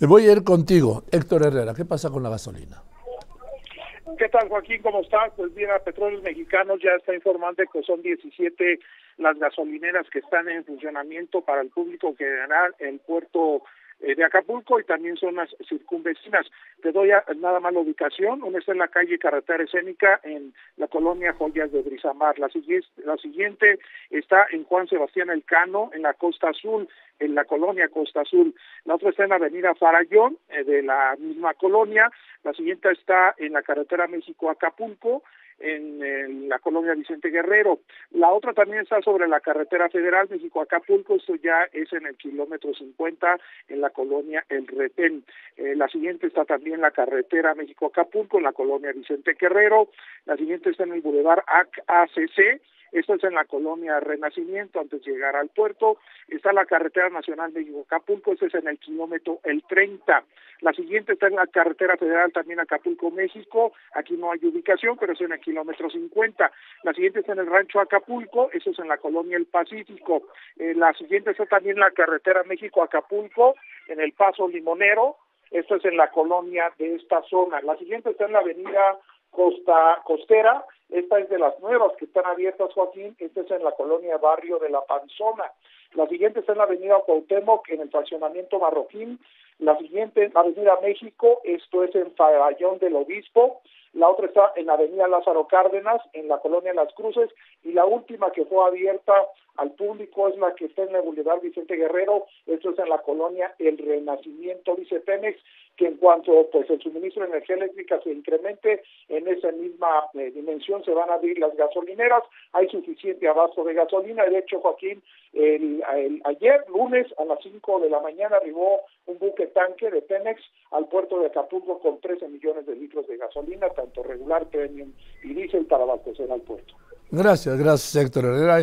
Voy a ir contigo, Héctor Herrera. ¿Qué pasa con la gasolina? ¿Qué tal, Joaquín? ¿Cómo estás? Pues bien, a Petróleos Mexicanos ya está informando que son 17 las gasolineras que están en funcionamiento para el público general el puerto de Acapulco y también zonas circunvecinas. Te doy nada más la ubicación. Una está en la calle Carretera Escénica en la colonia Joyas de Brizamar. La, la siguiente está en Juan Sebastián Elcano en la Costa Azul, en la colonia Costa Azul. La otra está en la avenida Farallón eh, de la misma colonia. La siguiente está en la carretera México-Acapulco en, la colonia Vicente Guerrero. La otra también está sobre la carretera federal México-Acapulco, esto ya es en el kilómetro 50 en la colonia El Retén. Eh, la siguiente está también la carretera México-Acapulco en la colonia Vicente Guerrero. La siguiente está en el bulevar ACC esto es en la colonia Renacimiento, antes de llegar al puerto. Está la carretera nacional de Acapulco, este es en el kilómetro el 30. La siguiente está en la carretera federal también Acapulco, México. Aquí no hay ubicación, pero es en el kilómetro 50. La siguiente está en el rancho Acapulco, eso es en la colonia El Pacífico. Eh, la siguiente está también en la carretera México-Acapulco, en el Paso Limonero. Esto es en la colonia de esta zona. La siguiente está en la avenida Costa Costera, esta es de las nuevas que están abiertas, Joaquín. Esta es en la colonia Barrio de la Panzona. La siguiente está en la avenida Cuauhtémoc, en el fraccionamiento Marroquín. La siguiente en la avenida México, esto es en Farallón del Obispo. La otra está en la avenida Lázaro Cárdenas, en la colonia Las Cruces. Y la última que fue abierta al público es la que está en la Boulevard Vicente Guerrero. Esto es en la colonia El Renacimiento, dice Pemex, que en cuanto pues el suministro de energía eléctrica se incremente en esa misma eh, dimensión se van a abrir las gasolineras, hay suficiente abasto de gasolina, de hecho Joaquín, el, ayer lunes a las 5 de la mañana arribó un buque tanque de Pemex al puerto de Acapulco con 13 millones de litros de gasolina, tanto regular, premium y diésel para abastecer al puerto. Gracias, gracias Héctor Herrera.